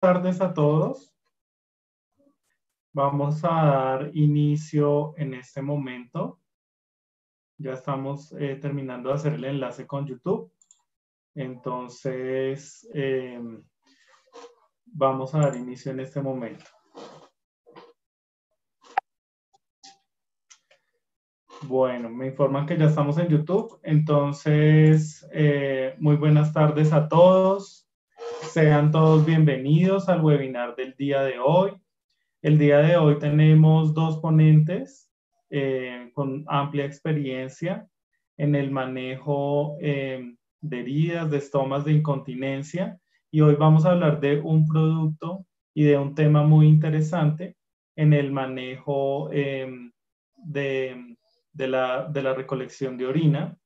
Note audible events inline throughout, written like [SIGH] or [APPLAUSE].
tardes a todos. Vamos a dar inicio en este momento. Ya estamos eh, terminando de hacer el enlace con YouTube. Entonces, em, vamos a dar inicio en este momento. Bueno, me informan que ya estamos en YouTube. Entonces, eh, muy buenas tardes a todos. Sean todos bienvenidos al webinar del día de hoy. El día de hoy tenemos dos ponentes eh, con amplia experiencia en el manejo eh, de heridas, de estomas, de incontinencia. Y hoy vamos a hablar de un producto y de un tema muy interesante en el manejo eh, de, de, la, de, la, recolección de orina.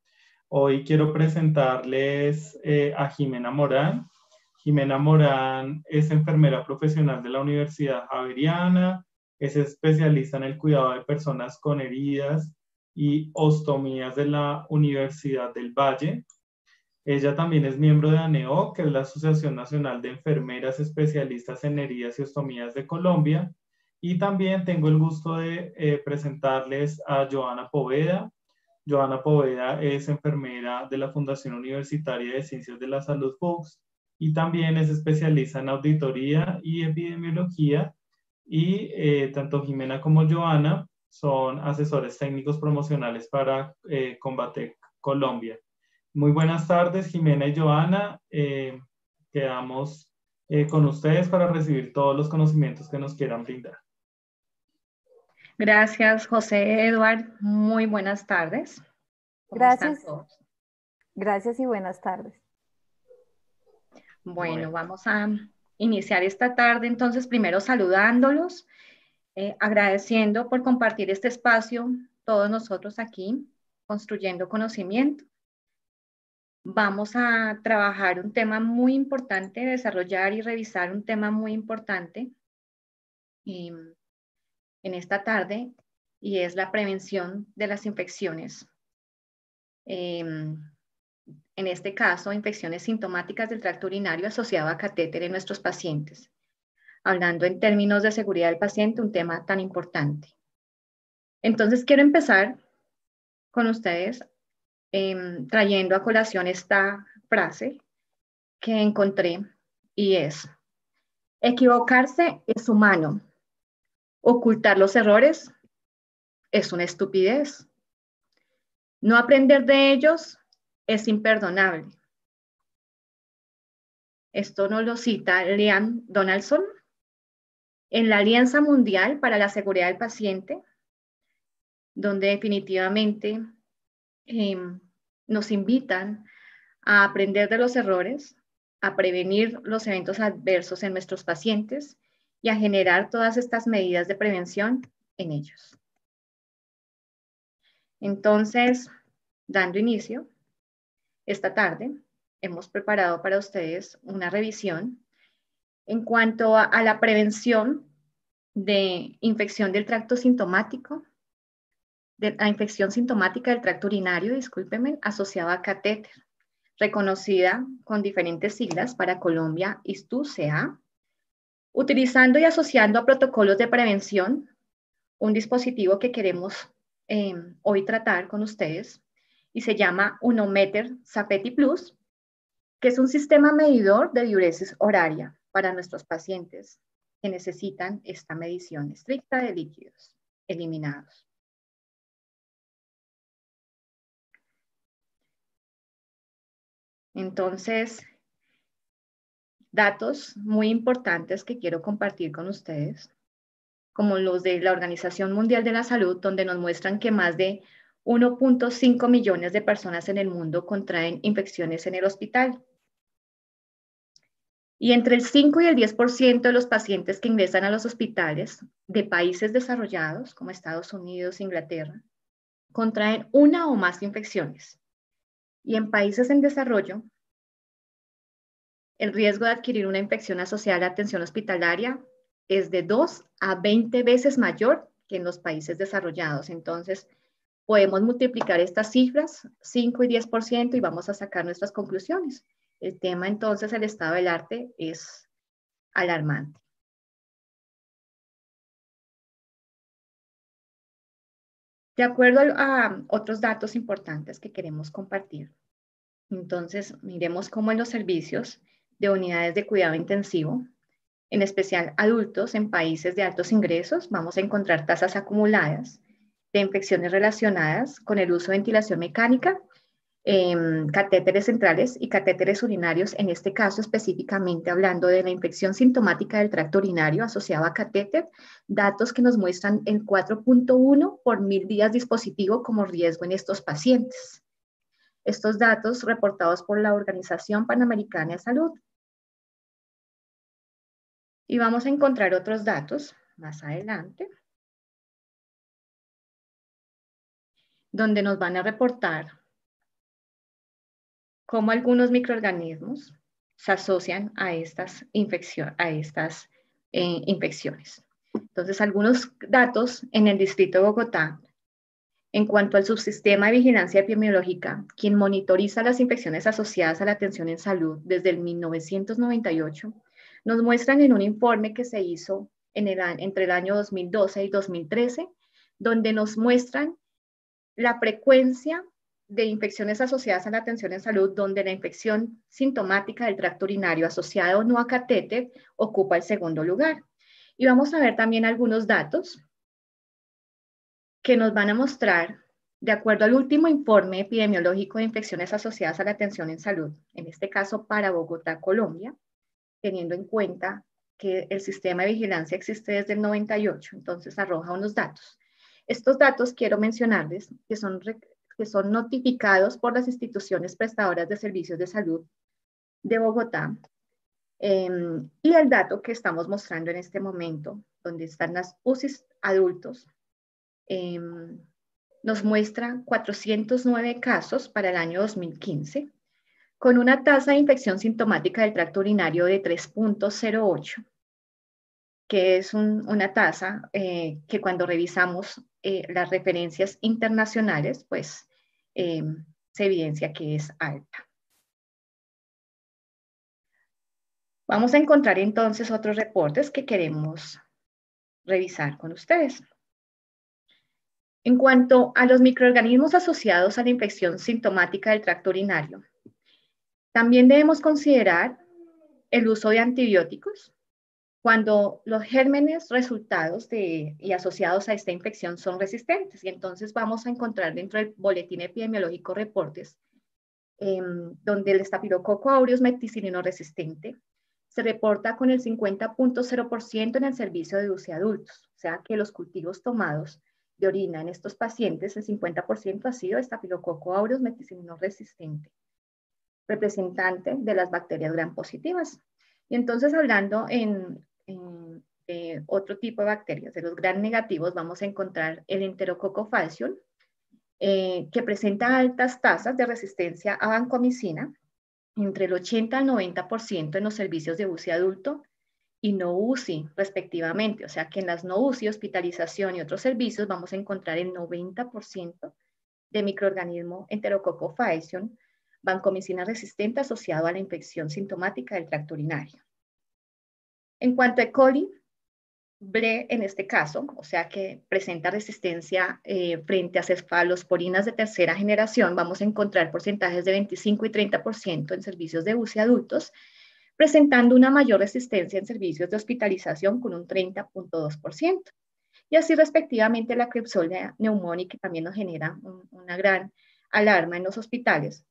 Hoy quiero presentarles a Jimena Morán. Jimena Morán es enfermera profesional de la Universidad Javeriana, es especialista en el cuidado de personas con heridas y ostomías de la Universidad del Valle. Ella también es miembro de ANEO, que es la Asociación Nacional de Enfermeras Especialistas en Heridas y Ostomías de Colombia. Y también tengo el gusto de eh, presentarles a Joana Poveda. Joana Poveda es enfermera de la Fundación Universitaria de Ciencias de la Salud FUCS y también es especialista en auditoría y epidemiología y eh, tanto Jimena como Joana son asesores técnicos promocionales para eh, Combate Colombia. Muy buenas tardes, Jimena y Joana. Eh, quedamos eh, con ustedes para recibir todos los conocimientos que nos quieran brindar. Gracias, José Eduard. Muy buenas tardes. Gracias. Gracias y buenas tardes. Bueno, vamos a iniciar esta tarde entonces primero saludándolos, eh, agradeciendo por compartir este espacio, todos nosotros aquí, construyendo conocimiento. Vamos a trabajar un tema muy importante, desarrollar y revisar un tema muy importante en esta tarde y es la prevención de las infecciones. Em, en este caso, infecciones sintomáticas del tracto urinario asociado a catéter en nuestros pacientes. Hablando en términos de seguridad del paciente, un tema tan importante. Entonces, quiero empezar con ustedes em, trayendo a colación esta frase que encontré y es, equivocarse es humano, ocultar los errores es una estupidez. No aprender de ellos es imperdonable. Esto nos lo cita Leanne Donaldson en la Alianza Mundial para la Seguridad del Paciente, donde definitivamente em, nos invitan a aprender de los errores, a prevenir los eventos adversos en nuestros pacientes y a generar todas estas medidas de prevención en ellos. Entonces, dando inicio, esta tarde hemos preparado para ustedes una revisión en cuanto a, la prevención de infección del tracto sintomático, de la infección sintomática del tracto urinario, discúlpenme, asociada a catéter, reconocida con diferentes siglas para Colombia, ISTU-CA, utilizando y asociando a protocolos de prevención un dispositivo que queremos eh, hoy tratar con ustedes, y se llama Unometer Zapeti Plus, que es un sistema medidor de diuresis horaria para nuestros pacientes que necesitan esta medición estricta de líquidos eliminados. Entonces, datos muy importantes que quiero compartir con ustedes, como los de la Organización Mundial de la Salud, donde nos muestran que más de 1.5 millones de personas en el mundo contraen infecciones en el hospital. Y entre el 5 y el 10% de los pacientes que ingresan a los hospitales de países desarrollados, como Estados Unidos, Inglaterra, contraen una o más infecciones. Y en países en desarrollo, el riesgo de adquirir una infección asociada a la atención hospitalaria es de 2 a 20 veces mayor que en los países desarrollados. Entonces, Podemos multiplicar estas cifras, 5 y 10%, y vamos a sacar nuestras conclusiones. El tema entonces, el estado del arte, es alarmante. De acuerdo a otros datos importantes que queremos compartir, entonces miremos cómo en los servicios de unidades de cuidado intensivo, en especial adultos en países de altos ingresos, vamos a encontrar tasas acumuladas de infecciones relacionadas con el uso de ventilación mecánica Em, catéteres centrales y catéteres urinarios, en este caso específicamente hablando de la infección sintomática del tracto urinario asociada a catéter, datos que nos muestran el 4.1 por mil días dispositivo como riesgo en estos pacientes. Estos datos reportados por la Organización Panamericana de Salud. Y vamos a encontrar otros datos más adelante, donde nos van a reportar cómo algunos microorganismos se asocian a estas, a estas eh, infecciones. Entonces, algunos datos en el Distrito de Bogotá en cuanto al subsistema de vigilancia epidemiológica, quien monitoriza las infecciones asociadas a la atención en salud desde el 1998, nos muestran en un informe que se hizo entre el año 2012 y 2013, donde nos muestran la frecuencia de infecciones asociadas a la atención en salud, donde la infección sintomática del tracto urinario asociada o no a catéter ocupa el segundo lugar. Y vamos a ver también algunos datos que nos van a mostrar, de acuerdo al último informe epidemiológico de infecciones asociadas a la atención en salud, en este caso para Bogotá, Colombia, teniendo en cuenta que el sistema de vigilancia existe desde el 98, entonces arroja unos datos. Estos datos quiero mencionarles que son que son notificados por las instituciones prestadoras de servicios de salud de Bogotá. Em, y el dato que estamos mostrando en este momento, donde están las UCIs adultos, em, nos muestra 409 casos para el año 2015, con una tasa de infección sintomática del tracto urinario de 3.08, que es una tasa eh, que cuando revisamos eh, las referencias internacionales, pues eh, se evidencia que es alta. Vamos a encontrar entonces otros reportes que queremos revisar con ustedes. En cuanto a los microorganismos asociados a la infección sintomática del tracto urinario, también debemos considerar el uso de antibióticos, cuando los gérmenes resultados de, y asociados a esta infección son resistentes. Y entonces vamos a encontrar dentro del boletín epidemiológico reportes em, donde el estafilococo aureus meticilino resistente se reporta con el 50.0% en el servicio de UCI adultos. O sea que los cultivos tomados de orina en estos pacientes, el 50% ha sido estafilococo aureus meticilino resistente, representante de las bacterias gram positivas. Y entonces hablando en eh, otro tipo de bacterias, de los gran negativos, vamos a encontrar el enterococo falcium, eh, que presenta altas tasas de resistencia a vancomicina, entre el 80 al 90% en los servicios de UCI adulto y no UCI, respectivamente. O sea que en las no UCI, hospitalización y otros servicios vamos a encontrar el 90% de microorganismo enterococo faecium, vancomicina resistente asociado a la infección sintomática del tracto urinario. En cuanto a E. coli, BRE en este caso, o sea que presenta resistencia eh, frente a cefalosporinas de tercera generación, vamos a encontrar porcentajes de 25 y 30% en servicios de UCI adultos, presentando una mayor resistencia en servicios de hospitalización con un 30.2%. Y así respectivamente la Klebsiella neumónica también nos genera una gran alarma en los hospitales,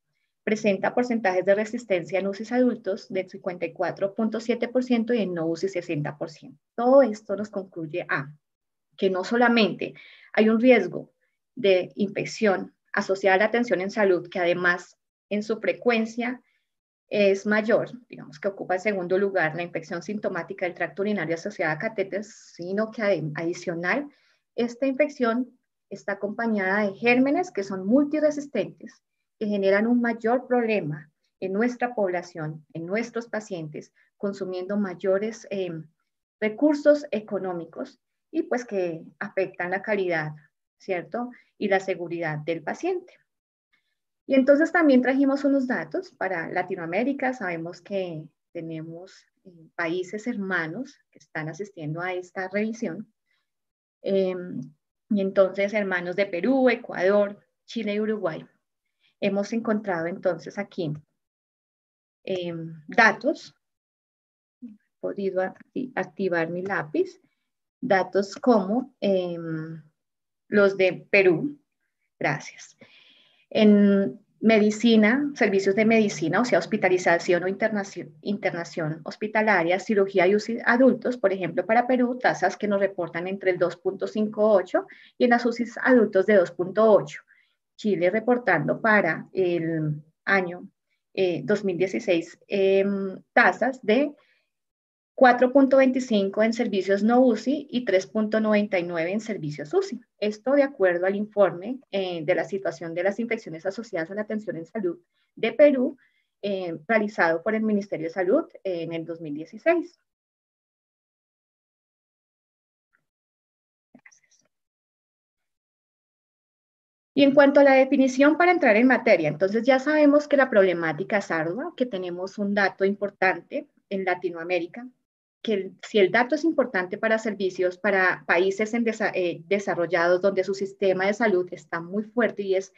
presenta porcentajes de resistencia en UCIs adultos de 54.7% y en no UCIs 60%. Todo esto nos concluye a que no solamente hay un riesgo de infección asociada a la atención en salud, que además en su frecuencia es mayor, digamos que ocupa el segundo lugar la infección sintomática del tracto urinario asociada a catéteres, sino que adicional, esta infección está acompañada de gérmenes que son multiresistentes generan un mayor problema en nuestra población, en nuestros pacientes, consumiendo mayores eh, recursos económicos y pues que afectan la calidad, ¿cierto? Y la seguridad del paciente. Y entonces también trajimos unos datos para Latinoamérica. Sabemos que tenemos países hermanos que están asistiendo a esta revisión. Em, y entonces, hermanos de Perú, Ecuador, Chile y Uruguay. Hemos encontrado entonces aquí em, datos. He podido activar mi lápiz. Datos como em, los de Perú. Gracias. En medicina, servicios de medicina, o sea, hospitalización o internación, hospitalaria, cirugía y UCI adultos, por ejemplo, para Perú, tasas que nos reportan entre el 2.58 y en las UCI adultos de 2.8. Chile reportando para el año 2016 eh, em, tasas de 4.25 en servicios no UCI y 3.99 en servicios UCI. Esto de acuerdo al informe eh, de la situación de las infecciones asociadas a la atención en salud de Perú, eh, realizado por el Ministerio de Salud en el 2016. Y en cuanto a la definición para entrar en materia, entonces ya sabemos que la problemática es ardua, que tenemos un dato importante en Latinoamérica, que si el dato es importante para servicios, para países en eh, desarrollados donde su sistema de salud está muy fuerte y es,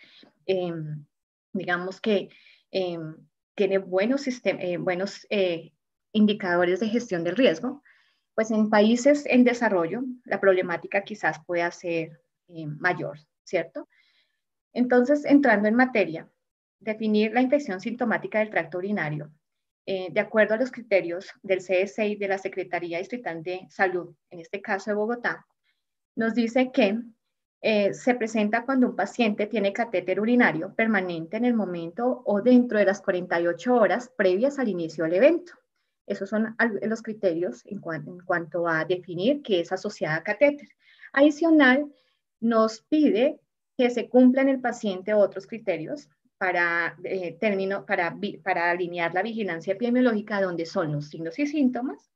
em, digamos que em, tiene buenos, eh, buenos eh, indicadores de gestión del riesgo, pues en países en desarrollo la problemática quizás pueda ser mayor, ¿cierto? Entonces, entrando en materia, definir la infección sintomática del tracto urinario eh, de acuerdo a los criterios del CSI de la Secretaría Distrital de Salud, en este caso de Bogotá, nos dice que eh, se presenta cuando un paciente tiene catéter urinario permanente en el momento o dentro de las 48 horas previas al inicio del evento. Esos son los criterios en, en cuanto a definir qué es asociada a catéter. Adicional, nos pide que se cumplan en el paciente otros criterios para, eh, término, para, para alinear la vigilancia epidemiológica donde son los signos y síntomas,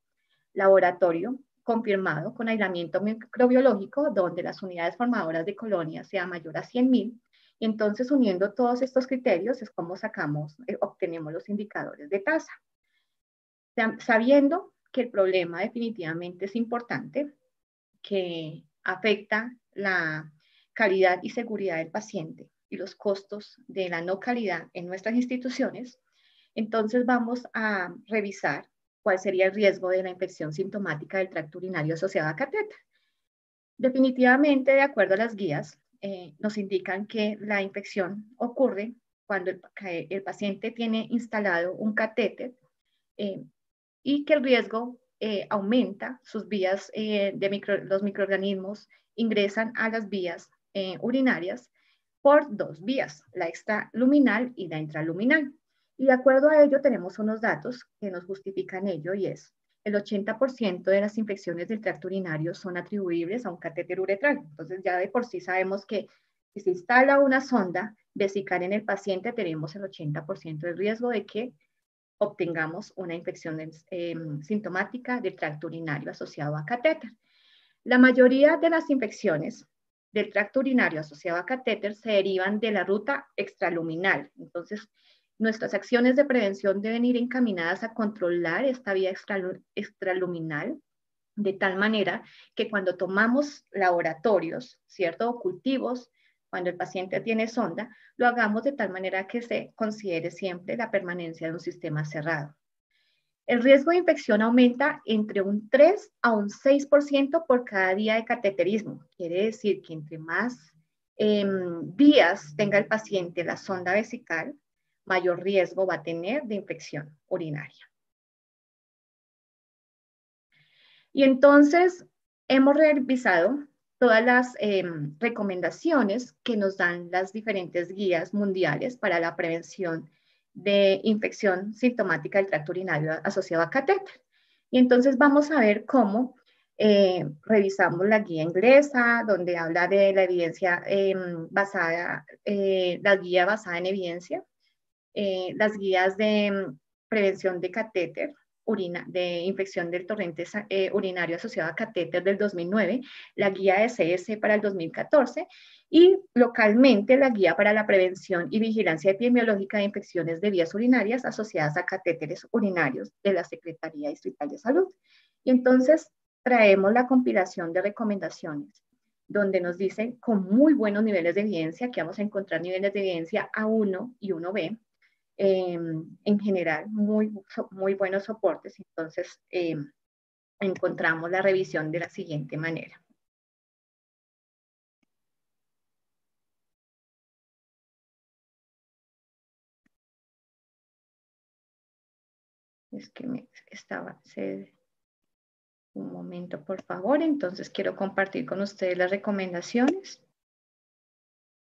laboratorio confirmado con aislamiento microbiológico donde las unidades formadoras de colonias sean mayor a 100.000 y entonces uniendo todos estos criterios es como sacamos, eh, obtenemos los indicadores de tasa. Sabiendo que el problema definitivamente es importante, que afecta la calidad y seguridad del paciente, y los costos de la no calidad en nuestras instituciones, entonces vamos a revisar cuál sería el riesgo de la infección sintomática del tracto urinario asociado a catéter. Definitivamente, de acuerdo a las guías, eh, nos indican que la infección ocurre cuando el, paciente tiene instalado un catéter eh, y que el riesgo eh, aumenta, sus vías de los microorganismos ingresan a las vías urinarias por dos vías, la extraluminal y la intraluminal. Y de acuerdo a ello tenemos unos datos que nos justifican ello y es el 80% de las infecciones del tracto urinario son atribuibles a un catéter uretral. Entonces ya de por sí sabemos que si se instala una sonda vesical en el paciente tenemos el 80% de riesgo de que obtengamos una infección em, sintomática del tracto urinario asociado a catéter. La mayoría de las infecciones del tracto urinario asociado a catéter se derivan de la ruta extraluminal. Entonces, nuestras acciones de prevención deben ir encaminadas a controlar esta vía extraluminal de tal manera que cuando tomamos laboratorios, ¿cierto? O cultivos, cuando el paciente tiene sonda, lo hagamos de tal manera que se considere siempre la permanencia de un sistema cerrado. El riesgo de infección aumenta entre un 3 a un 6% por cada día de cateterismo. Quiere decir que entre más em, días tenga el paciente la sonda vesical, mayor riesgo va a tener de infección urinaria. Y entonces hemos revisado todas las em, recomendaciones que nos dan las diferentes guías mundiales para la prevención de infección sintomática del tracto urinario asociado a catéter. Y entonces vamos a ver cómo eh, revisamos la guía inglesa, donde habla de la evidencia em, basada, eh, la guía basada en evidencia, eh, las guías de em, prevención de catéter de infección del torrente eh, urinario asociado a catéter del 2009, la guía CS para el 2014 y localmente la guía para la prevención y vigilancia epidemiológica de infecciones de vías urinarias asociadas a catéteres urinarios de la Secretaría Distrital de Salud. Y entonces traemos la compilación de recomendaciones donde nos dice con muy buenos niveles de evidencia, que vamos a encontrar niveles de evidencia A1 y 1B, em, en general, muy, muy buenos soportes. Entonces, em, encontramos la revisión de la siguiente manera. Es que me estaba, un momento, por favor. Entonces, quiero compartir con ustedes las recomendaciones.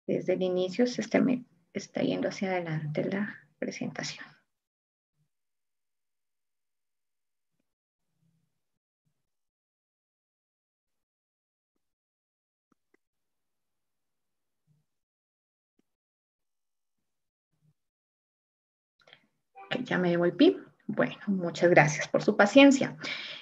Desde el inicio se está, está yendo hacia adelante la presentación. ya me devolví. Bueno, muchas gracias por su paciencia.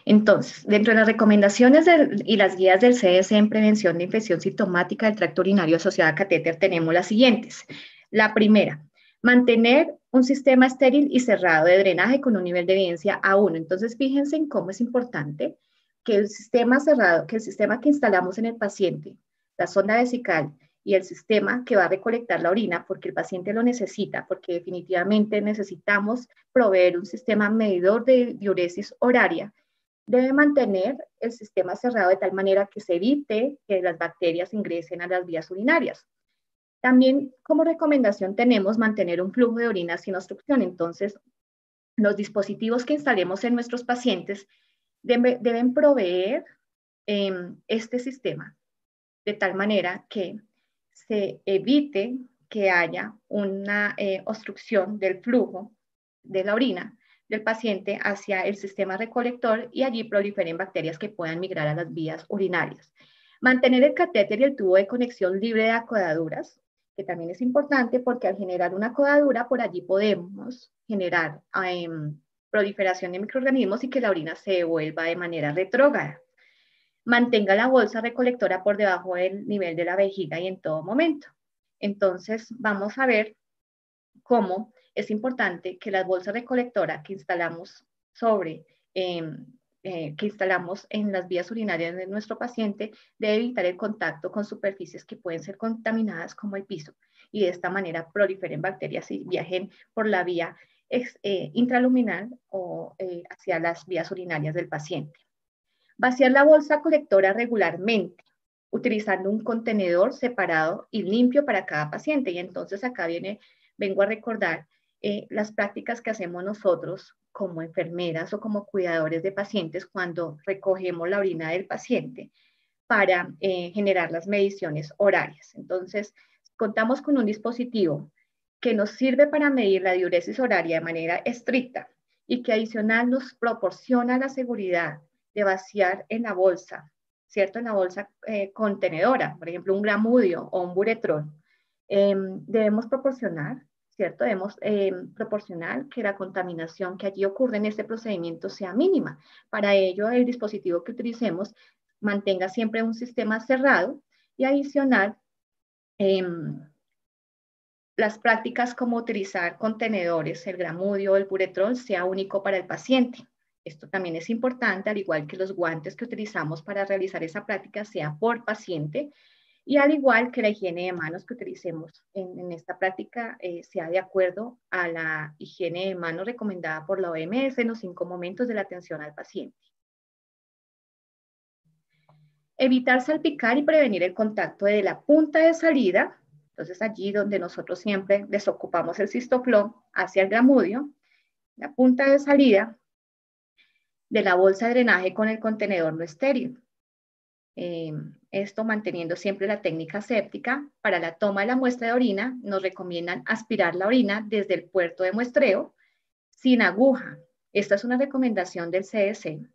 Entonces, dentro de las recomendaciones y las guías del CDC en prevención de infección sintomática del tracto urinario asociada a catéter, tenemos las siguientes. La primera, mantener un sistema estéril y cerrado de drenaje con un nivel de evidencia A1. Entonces, fíjense en cómo es importante que el sistema cerrado, que el sistema que instalamos en el paciente, la sonda vesical y el sistema que va a recolectar la orina, porque el paciente lo necesita, porque definitivamente necesitamos proveer un sistema medidor de diuresis horaria, debe mantener el sistema cerrado de tal manera que se evite que las bacterias ingresen a las vías urinarias. También como recomendación tenemos mantener un flujo de orina sin obstrucción. Entonces, los dispositivos que instalemos en nuestros pacientes deben proveer em, este sistema de tal manera que se evite que haya una eh, obstrucción del flujo de la orina del paciente hacia el sistema recolector y allí proliferen bacterias que puedan migrar a las vías urinarias. Mantener el catéter y el tubo de conexión libre de acodaduras, que también es importante porque al generar una acodadura por allí podemos generar em, proliferación de microorganismos y que la orina se devuelva de manera retrógrada mantenga la bolsa recolectora por debajo del nivel de la vejiga y en todo momento. Entonces, vamos a ver cómo es importante que la bolsa recolectora que instalamos sobre, em, eh, que instalamos en las vías urinarias de nuestro paciente debe evitar el contacto con superficies que pueden ser contaminadas como el piso y de esta manera proliferen bacterias y viajen por la vía eh, intraluminal o eh, hacia las vías urinarias del paciente. Vaciar la bolsa colectora regularmente, utilizando un contenedor separado y limpio para cada paciente. Y entonces acá viene, vengo a recordar las prácticas que hacemos nosotros como enfermeras o como cuidadores de pacientes cuando recogemos la orina del paciente para eh, generar las mediciones horarias. Entonces, contamos con un dispositivo que nos sirve para medir la diuresis horaria de manera estricta y que adicional nos proporciona la seguridad de vaciar en la bolsa, ¿cierto? En la bolsa eh, contenedora, por ejemplo, un gramudio o un buretrón. Em, debemos proporcionar, ¿cierto? Debemos em, proporcionar que la contaminación que allí ocurre en este procedimiento sea mínima. Para ello, el dispositivo que utilicemos mantenga siempre un sistema cerrado y adicional, em, las prácticas como utilizar contenedores, el gramudio el buretrón, sea único para el paciente. Esto también es importante, al igual que los guantes que utilizamos para realizar esa práctica sea por paciente y al igual que la higiene de manos que utilicemos en, esta práctica eh, sea de acuerdo a la higiene de manos recomendada por la OMS en los cinco momentos de la atención al paciente. Evitar salpicar y prevenir el contacto de la punta de salida, entonces allí donde nosotros siempre desocupamos el cistoflón hacia el gramudio, la punta de salida de la bolsa de drenaje con el contenedor no estéril. Eh, esto manteniendo siempre la técnica séptica. Para la toma de la muestra de orina, nos recomiendan aspirar la orina desde el puerto de muestreo sin aguja. Esta es una recomendación del CDC.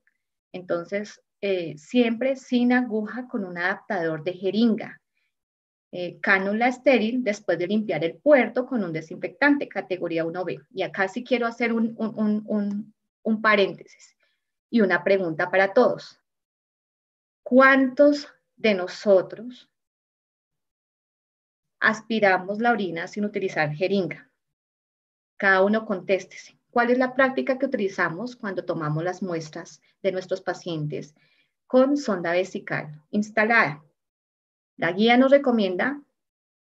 Entonces, eh, siempre sin aguja con un adaptador de jeringa. Eh, cánula estéril después de limpiar el puerto con un desinfectante, categoría 1B. Y acá sí quiero hacer un, un paréntesis y una pregunta para todos. ¿Cuántos de nosotros aspiramos la orina sin utilizar jeringa? Cada uno contéstese. ¿Cuál es la práctica que utilizamos cuando tomamos las muestras de nuestros pacientes con sonda vesical instalada? La guía nos recomienda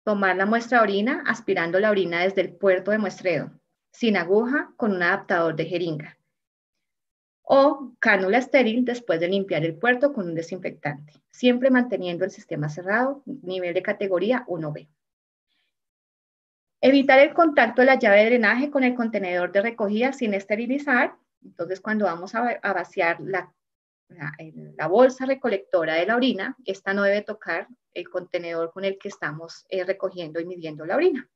tomar la muestra de orina aspirando la orina desde el puerto de muestreo, sin aguja, con un adaptador de jeringa. O cánula estéril después de limpiar el puerto con un desinfectante, siempre manteniendo el sistema cerrado, nivel de categoría 1B. Evitar el contacto de la llave de drenaje con el contenedor de recogida sin esterilizar. Entonces, cuando vamos a, vaciar la, bolsa recolectora de la orina, esta no debe tocar el contenedor con el que estamos eh, recogiendo y midiendo la orina.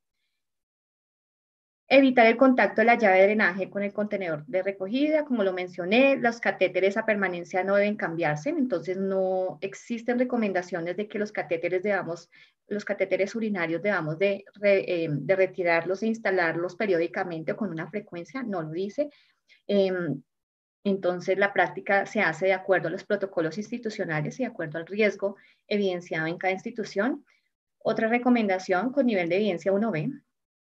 Evitar el contacto de la llave de drenaje con el contenedor de recogida, como lo mencioné, los catéteres a permanencia no deben cambiarse, entonces no existen recomendaciones de que los catéteres debamos, los catéteres urinarios debamos de, eh, de retirarlos e instalarlos periódicamente o con una frecuencia, no lo dice. Em, entonces, la práctica se hace de acuerdo a los protocolos institucionales y de acuerdo al riesgo evidenciado en cada institución. Otra recomendación con nivel de evidencia 1B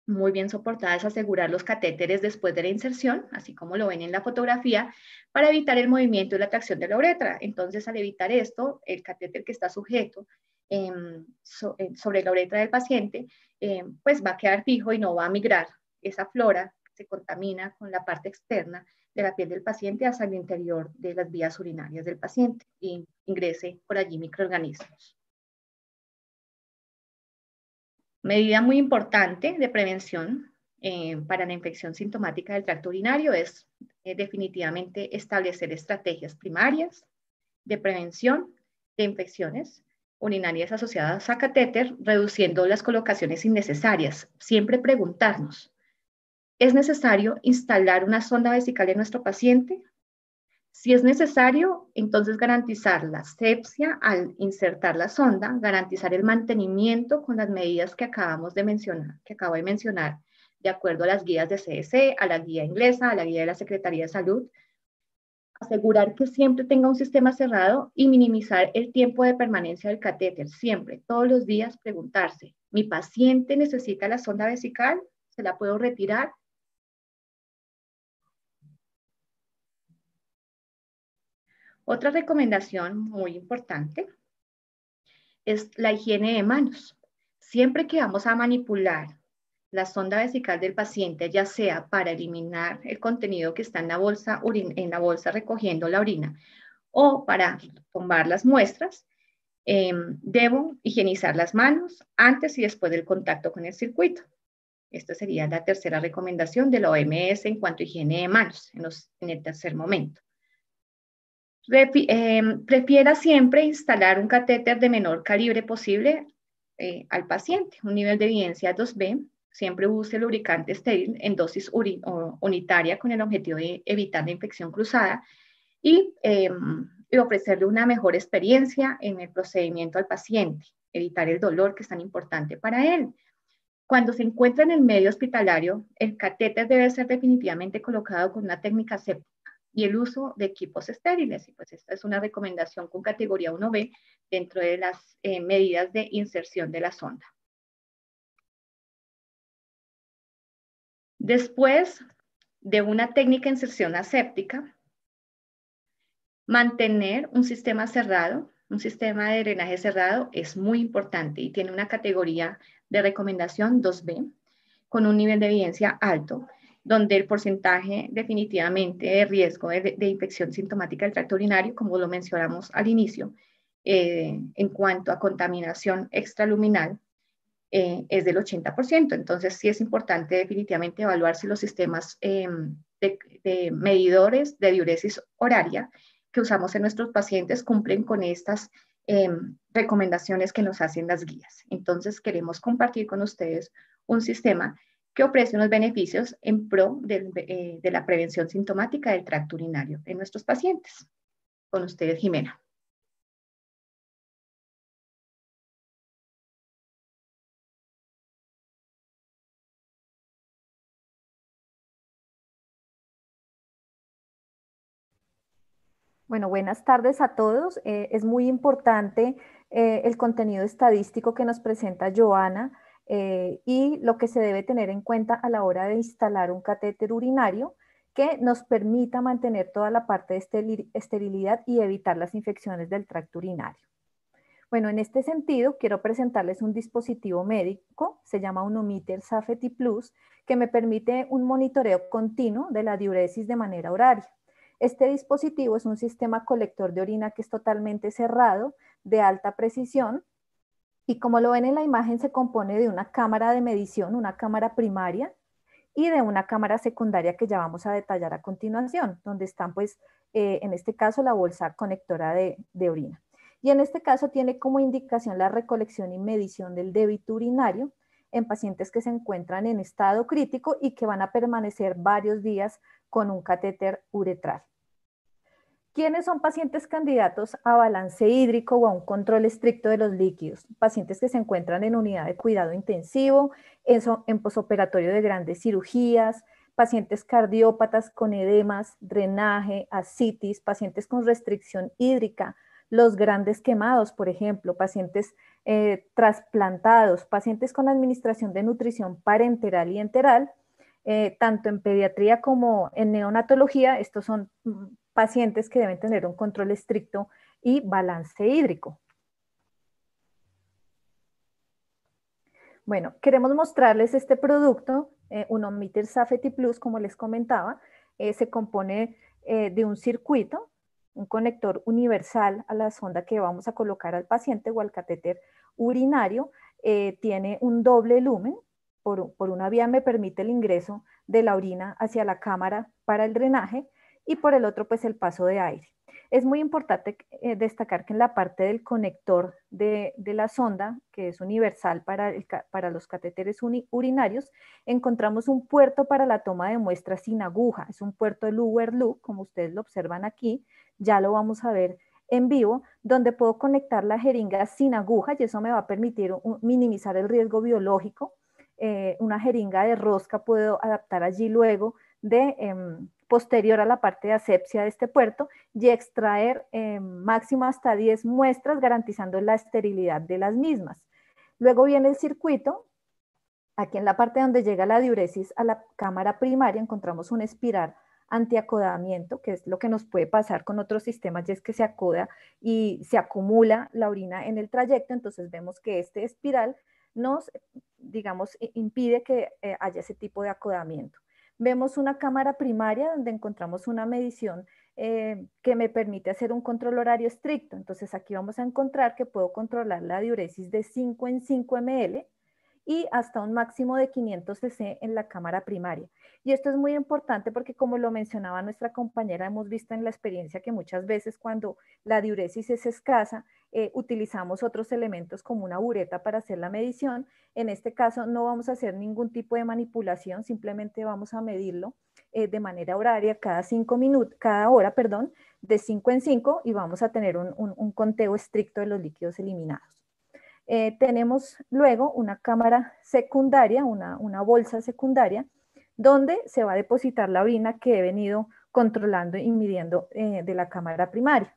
muy bien soportada es asegurar los catéteres después de la inserción, así como lo ven en la fotografía, para evitar el movimiento y la tracción de la uretra. Entonces, al evitar esto, el catéter que está sujeto em, sobre la uretra del paciente, em, pues va a quedar fijo y no va a migrar. Esa flora se contamina con la parte externa de la piel del paciente hacia el interior de las vías urinarias del paciente y ingrese por allí microorganismos. Medida muy importante de prevención eh, para la infección sintomática del tracto urinario es eh, definitivamente establecer estrategias primarias de prevención de infecciones urinarias asociadas a catéter, reduciendo las colocaciones innecesarias. Siempre preguntarnos, ¿es necesario instalar una sonda vesical en nuestro paciente? Si es necesario, entonces garantizar la asepsia al insertar la sonda, garantizar el mantenimiento con las medidas que acabamos de mencionar, que acabo de mencionar, de acuerdo a las guías de CSE, a la guía inglesa, a la guía de la Secretaría de Salud, asegurar que siempre tenga un sistema cerrado y minimizar el tiempo de permanencia del catéter. Siempre, todos los días, preguntarse, ¿mi paciente necesita la sonda vesical? ¿Se la puedo retirar? Otra recomendación muy importante es la higiene de manos. Siempre que vamos a manipular la sonda vesical del paciente, ya sea para eliminar el contenido que está en la bolsa, en la bolsa recogiendo la orina o para tomar las muestras, em, debo higienizar las manos antes y después del contacto con el circuito. Esta sería la tercera recomendación de la OMS en cuanto a higiene de manos en el tercer momento. Em, prefiera siempre instalar un catéter de menor calibre posible eh, al paciente, un nivel de evidencia 2B. Siempre use lubricante estéril en dosis unitaria con el objetivo de evitar la infección cruzada em, y, ofrecerle una mejor experiencia en el procedimiento al paciente, evitar el dolor que es tan importante para él. Cuando se encuentra en el medio hospitalario, el catéter debe ser definitivamente colocado con una técnica y el uso de equipos estériles. Y pues esta es una recomendación con categoría 1B dentro de las eh, medidas de inserción de la sonda. Después de una técnica de inserción aséptica, mantener un sistema cerrado, un sistema de drenaje cerrado es muy importante y tiene una categoría de recomendación 2B con un nivel de evidencia alto donde el porcentaje definitivamente de riesgo de, infección sintomática del tracto urinario, como lo mencionamos al inicio, eh, en cuanto a contaminación extraluminal, eh, es del 80%. Entonces, sí es importante definitivamente evaluar si los sistemas em, de, medidores de diuresis horaria que usamos en nuestros pacientes cumplen con estas em, recomendaciones que nos hacen las guías. Entonces, queremos compartir con ustedes un sistema que ofrece unos beneficios en pro eh, de, la prevención sintomática del tracto urinario en nuestros pacientes. Con ustedes, Jimena. Bueno, buenas tardes a todos. Eh, es muy importante eh, el contenido estadístico que nos presenta Joana eh, y lo que se debe tener en cuenta a la hora de instalar un catéter urinario que nos permita mantener toda la parte de esterilidad y evitar las infecciones del tracto urinario. Bueno, en este sentido, quiero presentarles un dispositivo médico, se llama Unomiter Safety Plus, que me permite un monitoreo continuo de la diuresis de manera horaria. Este dispositivo es un sistema colector de orina que es totalmente cerrado, de alta precisión, y como lo ven en la imagen, se compone de una cámara de medición, una cámara primaria, y de una cámara secundaria que ya vamos a detallar a continuación, donde están, pues, eh, en este caso, la bolsa conectora de, de orina. Y en este caso tiene como indicación la recolección y medición del débito urinario en pacientes que se encuentran en estado crítico y que van a permanecer varios días con un catéter uretral. ¿Quiénes son pacientes candidatos a balance hídrico o a un control estricto de los líquidos? Pacientes que se encuentran en unidad de cuidado intensivo, en, posoperatorio de grandes cirugías, pacientes cardiópatas con edemas, drenaje, ascitis, pacientes con restricción hídrica, los grandes quemados, por ejemplo, pacientes eh, trasplantados, pacientes con administración de nutrición parenteral y enteral, eh, tanto en pediatría como en neonatología, estos son mm, pacientes que deben tener un control estricto y balance hídrico. Bueno, queremos mostrarles este producto, eh, un Omiter Safety Plus, como les comentaba, eh, se compone eh, de un circuito, un conector universal a la sonda que vamos a colocar al paciente o al catéter urinario, tiene un doble lumen, por, por una vía me permite el ingreso de la orina hacia la cámara para el drenaje y por el otro pues el paso de aire. Es muy importante eh, destacar que en la parte del conector de, la sonda, que es universal para, para los catéteres urinarios, encontramos un puerto para la toma de muestras sin aguja. Es un puerto Lower Loop, como ustedes lo observan aquí, ya lo vamos a ver en vivo, donde puedo conectar la jeringa sin aguja y eso me va a permitir minimizar el riesgo biológico. Eh, una jeringa de rosca puedo adaptar allí luego de em, posterior a la parte de asepsia de este puerto y extraer eh, máximo hasta 10 muestras garantizando la esterilidad de las mismas. Luego viene el circuito. Aquí en la parte donde llega la diuresis a la cámara primaria encontramos un espiral antiacodamiento, que es lo que nos puede pasar con otros sistemas, y es que se acoda y se acumula la orina en el trayecto, entonces vemos que este espiral nos, digamos, impide que eh, haya ese tipo de acodamiento. Vemos una cámara primaria donde encontramos una medición eh, que me permite hacer un control horario estricto. Entonces aquí vamos a encontrar que puedo controlar la diuresis de 5 en 5 ml y hasta un máximo de 500 cc en la cámara primaria. Y esto es muy importante porque como lo mencionaba nuestra compañera, hemos visto en la experiencia que muchas veces cuando la diuresis es escasa, eh, utilizamos otros elementos como una bureta para hacer la medición. En este caso no vamos a hacer ningún tipo de manipulación, simplemente vamos a medirlo eh, de manera horaria cada cinco minutos, cada hora, perdón, de 5 en 5 y vamos a tener un conteo estricto de los líquidos eliminados. Eh, tenemos luego una cámara secundaria, una, bolsa secundaria, donde se va a depositar la orina que he venido controlando y midiendo de la cámara primaria.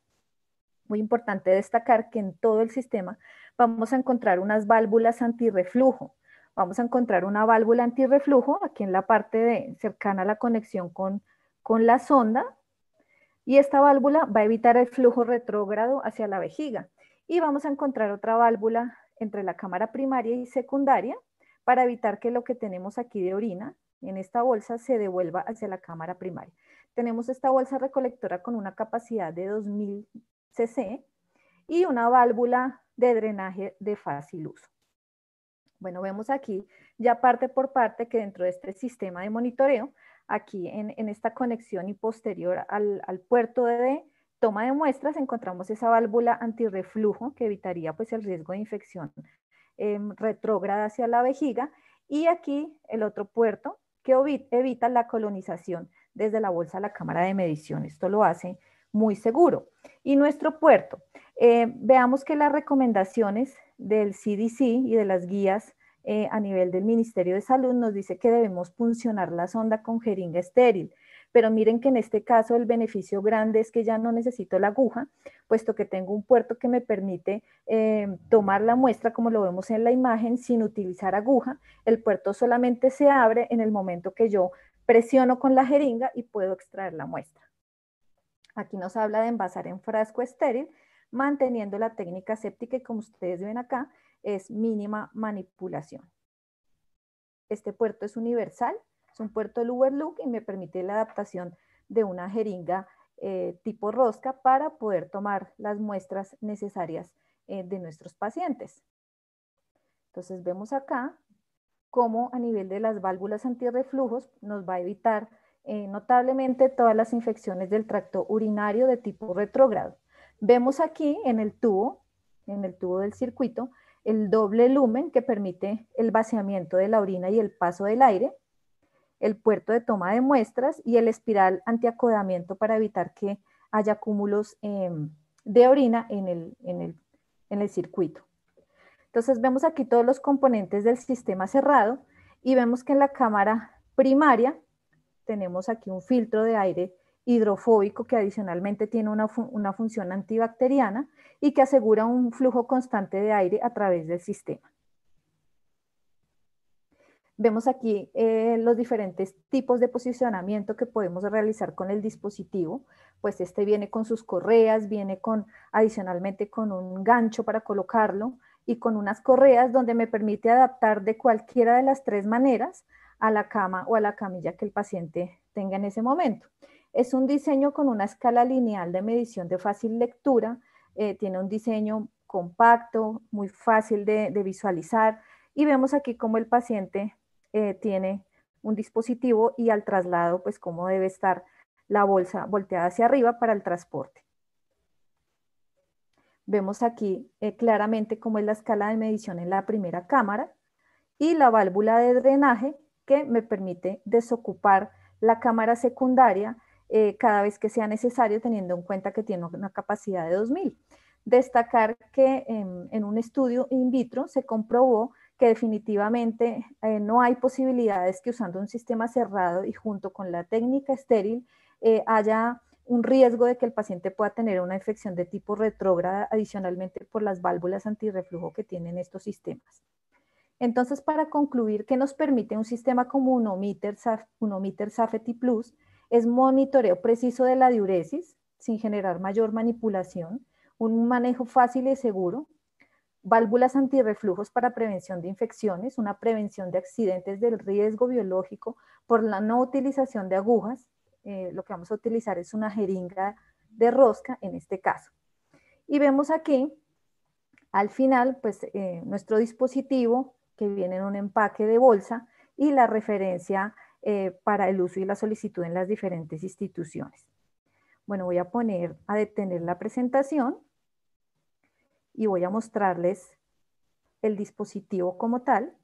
Muy importante destacar que en todo el sistema vamos a encontrar unas válvulas antirreflujo. Vamos a encontrar una válvula antirreflujo aquí en la parte cercana a la conexión con, con la sonda y esta válvula va a evitar el flujo retrógrado hacia la vejiga y vamos a encontrar otra válvula entre la cámara primaria y secundaria para evitar que lo que tenemos aquí de orina en esta bolsa se devuelva hacia la cámara primaria. Tenemos esta bolsa recolectora con una capacidad de 2000 y una válvula de drenaje de fácil uso. Bueno, vemos aquí ya parte por parte que dentro de este sistema de monitoreo, aquí en, esta conexión y posterior al, puerto de toma de muestras encontramos esa válvula antirreflujo que evitaría pues el riesgo de infección em, retrógrada hacia la vejiga y aquí el otro puerto que evita la colonización desde la bolsa a la cámara de medición. Esto lo hace muy seguro. Y nuestro puerto, eh, veamos que las recomendaciones del CDC y de las guías eh, a nivel del Ministerio de Salud nos dice que debemos funcionar la sonda con jeringa estéril pero miren que en este caso el beneficio grande es que ya no necesito la aguja, puesto que tengo un puerto que me permite eh, tomar la muestra como lo vemos en la imagen sin utilizar aguja. El puerto solamente se abre en el momento que yo presiono con la jeringa y puedo extraer la muestra. Aquí nos habla de envasar en frasco estéril, manteniendo la técnica séptica y como ustedes ven acá, es mínima manipulación. Este puerto es universal, es un puerto Look y me permite la adaptación de una jeringa eh, tipo rosca para poder tomar las muestras necesarias eh, de nuestros pacientes. Entonces vemos acá cómo a nivel de las válvulas antirreflujos nos va a evitar eh, notablemente todas las infecciones del tracto urinario de tipo retrógrado. Vemos aquí en el tubo, en el tubo del circuito, el doble lumen que permite el vaciamiento de la orina y el paso del aire, el puerto de toma de muestras y el espiral antiacodamiento para evitar que haya cúmulos em, de orina en el, en el circuito. Entonces vemos aquí todos los componentes del sistema cerrado y vemos que en la cámara primaria tenemos aquí un filtro de aire hidrofóbico que adicionalmente tiene una, función antibacteriana y que asegura un flujo constante de aire a través del sistema. Vemos aquí eh, los diferentes tipos de posicionamiento que podemos realizar con el dispositivo. Pues este viene con sus correas, viene con adicionalmente con un gancho para colocarlo y con unas correas donde me permite adaptar de cualquiera de las tres maneras a la cama o a la camilla que el paciente tenga en ese momento. Es un diseño con una escala lineal de medición de fácil lectura, eh, tiene un diseño compacto, muy fácil de, visualizar y vemos aquí cómo el paciente eh, tiene un dispositivo y al traslado, pues cómo debe estar la bolsa volteada hacia arriba para el transporte. Vemos aquí eh, claramente cómo es la escala de medición en la primera cámara y la válvula de drenaje que me permite desocupar la cámara secundaria eh, cada vez que sea necesario, teniendo en cuenta que tiene una capacidad de 2000. Destacar que en, un estudio in vitro se comprobó que definitivamente eh, no hay posibilidades que usando un sistema cerrado y junto con la técnica estéril eh, haya un riesgo de que el paciente pueda tener una infección de tipo retrógrada adicionalmente por las válvulas antirreflujo que tienen estos sistemas. Entonces, para concluir, ¿qué nos permite un sistema como Unomiter, Unomiter Safety Plus? Es monitoreo preciso de la diuresis sin generar mayor manipulación, un manejo fácil y seguro, válvulas antirreflujos para prevención de infecciones, una prevención de accidentes del riesgo biológico por la no utilización de agujas. Eh, lo que vamos a utilizar es una jeringa de rosca en este caso. Y vemos aquí, al final, pues eh, nuestro dispositivo que viene en un empaque de bolsa y la referencia eh, para el uso y la solicitud en las diferentes instituciones. Bueno, voy a poner a detener la presentación y voy a mostrarles el dispositivo como tal.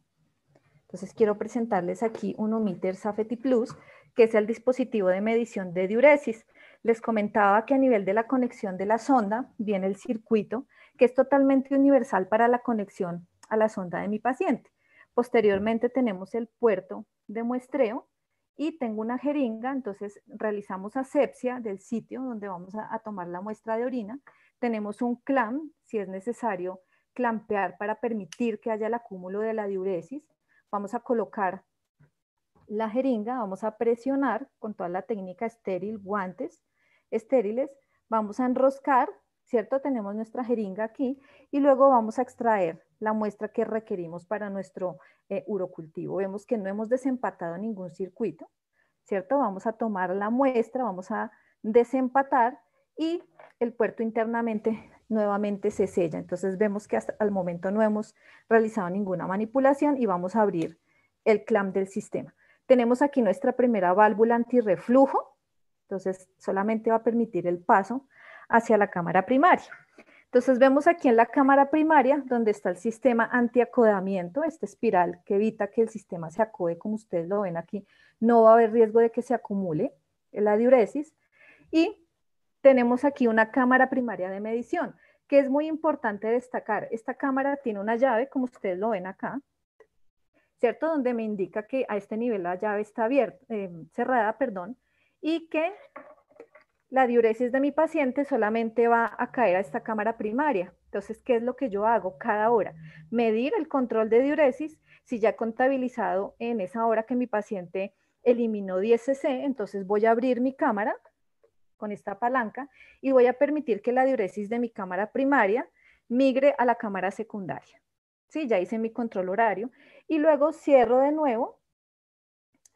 Entonces quiero presentarles aquí un Omiter Safety Plus, que es el dispositivo de medición de diuresis. Les comentaba que a nivel de la conexión de la sonda viene el circuito, que es totalmente universal para la conexión a la sonda de mi paciente. Posteriormente tenemos el puerto de muestreo y tengo una jeringa, entonces realizamos asepsia del sitio donde vamos a, tomar la muestra de orina. Tenemos un clamp, si es necesario clampear para permitir que haya el acúmulo de la diuresis. Vamos a colocar la jeringa, vamos a presionar con toda la técnica estéril, guantes estériles, vamos a enroscar, ¿cierto? Tenemos nuestra jeringa aquí y luego vamos a extraer la muestra que requerimos para nuestro eh, urocultivo. Vemos que no hemos desempatado ningún circuito, ¿cierto? Vamos a tomar la muestra, vamos a desempatar y el puerto internamente nuevamente se sella. Entonces vemos que hasta el momento no hemos realizado ninguna manipulación y vamos a abrir el clamp del sistema. Tenemos aquí nuestra primera válvula antirreflujo, entonces solamente va a permitir el paso hacia la cámara primaria. Entonces vemos aquí en la cámara primaria donde está el sistema antiacodamiento, esta espiral que evita que el sistema se acode, como ustedes lo ven aquí, no va a haber riesgo de que se acumule la diuresis. Y tenemos aquí una cámara primaria de medición, que es muy importante destacar. Esta cámara tiene una llave, como ustedes lo ven acá, ¿cierto? Donde me indica que a este nivel la llave está abierta, eh, cerrada, perdón, y que la diuresis de mi paciente solamente va a caer a esta cámara primaria. Entonces, ¿qué es lo que yo hago cada hora? Medir el control de diuresis. Si ya he contabilizado en esa hora que mi paciente eliminó 10 cc, entonces voy a abrir mi cámara con esta palanca y voy a permitir que la diuresis de mi cámara primaria migre a la cámara secundaria. Sí, ya hice mi control horario y luego cierro de nuevo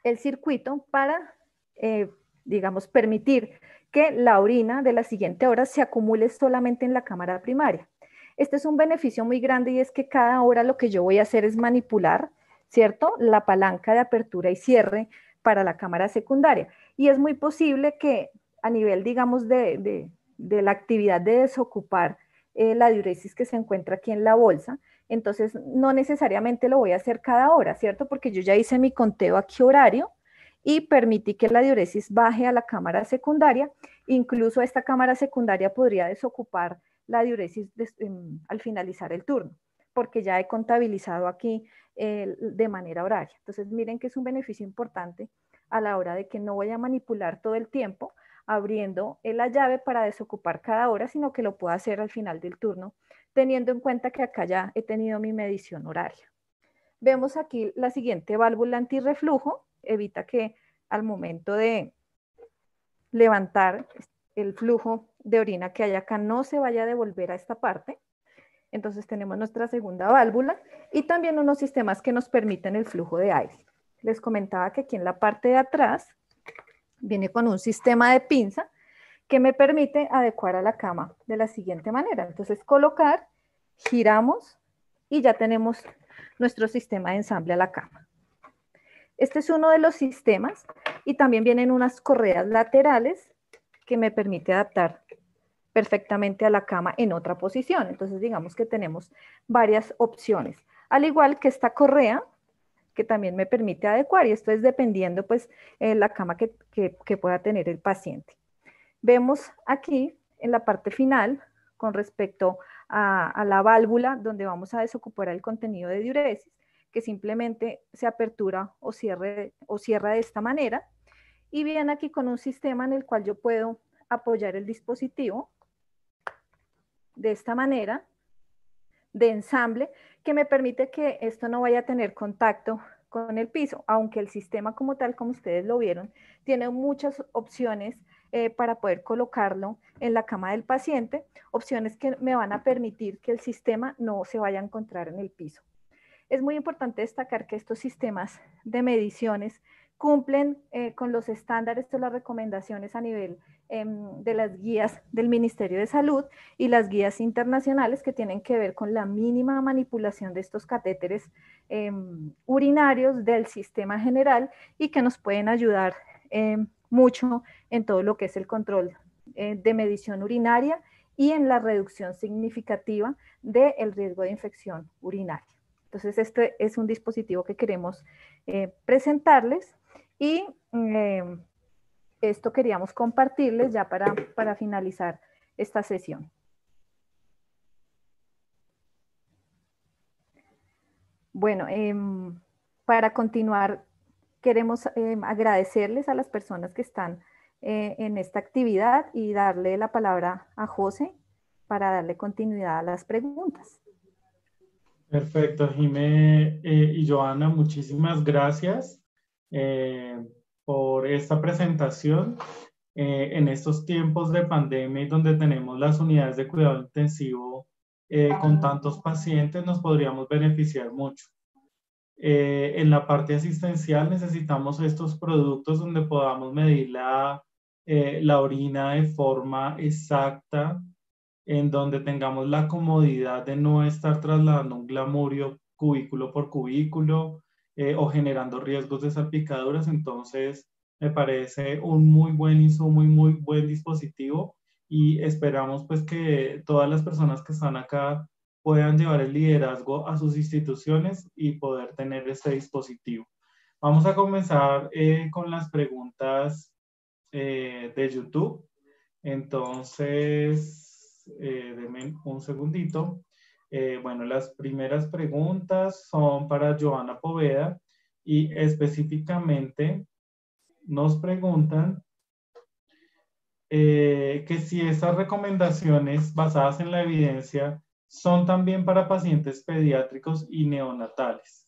el circuito para, eh, digamos, permitir que la orina de la siguiente hora se acumule solamente en la cámara primaria. Este es un beneficio muy grande y es que cada hora lo que yo voy a hacer es manipular, ¿cierto? La palanca de apertura y cierre para la cámara secundaria. Y es muy posible que a nivel, digamos, de, la actividad de desocupar eh, la diuresis que se encuentra aquí en la bolsa, entonces no necesariamente lo voy a hacer cada hora, ¿cierto? Porque yo ya hice mi conteo aquí horario y permití que la diuresis baje a la cámara secundaria. Incluso esta cámara secundaria podría desocupar la diuresis al finalizar el turno, porque ya he contabilizado aquí de manera horaria. Entonces miren que es un beneficio importante a la hora de que no voy a manipular todo el tiempo abriendo la llave para desocupar cada hora, sino que lo puedo hacer al final del turno, teniendo en cuenta que acá ya he tenido mi medición horaria. Vemos aquí la siguiente válvula antirreflujo, evita que al momento de levantar el flujo de orina que hay acá no se vaya a devolver a esta parte. Entonces tenemos nuestra segunda válvula y también unos sistemas que nos permiten el flujo de aire. Les comentaba que aquí en la parte de atrás viene con un sistema de pinza que me permite adecuar a la cama de la siguiente manera. Entonces colocar, giramos y ya tenemos nuestro sistema de ensamble a la cama. Este es uno de los sistemas y también vienen unas correas laterales que me permite adaptar perfectamente a la cama en otra posición. Entonces digamos que tenemos varias opciones. Al igual que esta correa que también me permite adecuar y esto es dependiendo pues eh, la cama que, pueda tener el paciente. Vemos aquí en la parte final con respecto a, la válvula donde vamos a desocupar el contenido de diuresis, que simplemente se apertura o, cierre, o cierra de esta manera. Y viene aquí con un sistema en el cual yo puedo apoyar el dispositivo de esta manera de ensamble que me permite que esto no vaya a tener contacto con el piso, aunque el sistema como tal, como ustedes lo vieron, tiene muchas opciones eh, para poder colocarlo en la cama del paciente, opciones que me van a permitir que el sistema no se vaya a encontrar en el piso. Es muy importante destacar que estos sistemas de mediciones cumplen eh, con los estándares de las recomendaciones a nivel em, de las guías del Ministerio de Salud y las guías internacionales que tienen que ver con la mínima manipulación de estos catéteres em, urinarios del sistema general y que nos pueden ayudar em, mucho en todo lo que es el control eh, de medición urinaria y en la reducción significativa del riesgo de infección urinaria. Entonces, este es un dispositivo que queremos eh, presentarles y eh, esto queríamos compartirles ya para, para finalizar esta sesión. Bueno, em, para continuar, queremos em, agradecerles a las personas que están eh, en esta actividad y darle la palabra a José para darle continuidad a las preguntas. Perfecto, Jimé eh, y Joana, muchísimas gracias. Eh, por esta presentación. Eh, en estos tiempos de pandemia y donde tenemos las unidades de cuidado intensivo con tantos pacientes, nos podríamos beneficiar mucho. en la parte asistencial necesitamos estos productos donde podamos medir la, la orina de forma exacta, en donde tengamos la comodidad de no estar trasladando un glamurio cubículo por cubículo, eh, o generando riesgos de salpicaduras. Entonces, me parece un muy buen insumo y muy buen dispositivo y esperamos pues que todas las personas que están acá puedan llevar el liderazgo a sus instituciones y poder tener este dispositivo. Vamos a comenzar eh, con las preguntas eh, de YouTube. Entonces, denme un segundito. Eh, bueno, las primeras preguntas son para Joana Poveda y específicamente nos preguntan eh, que si esas recomendaciones basadas en la evidencia son también para pacientes pediátricos y neonatales.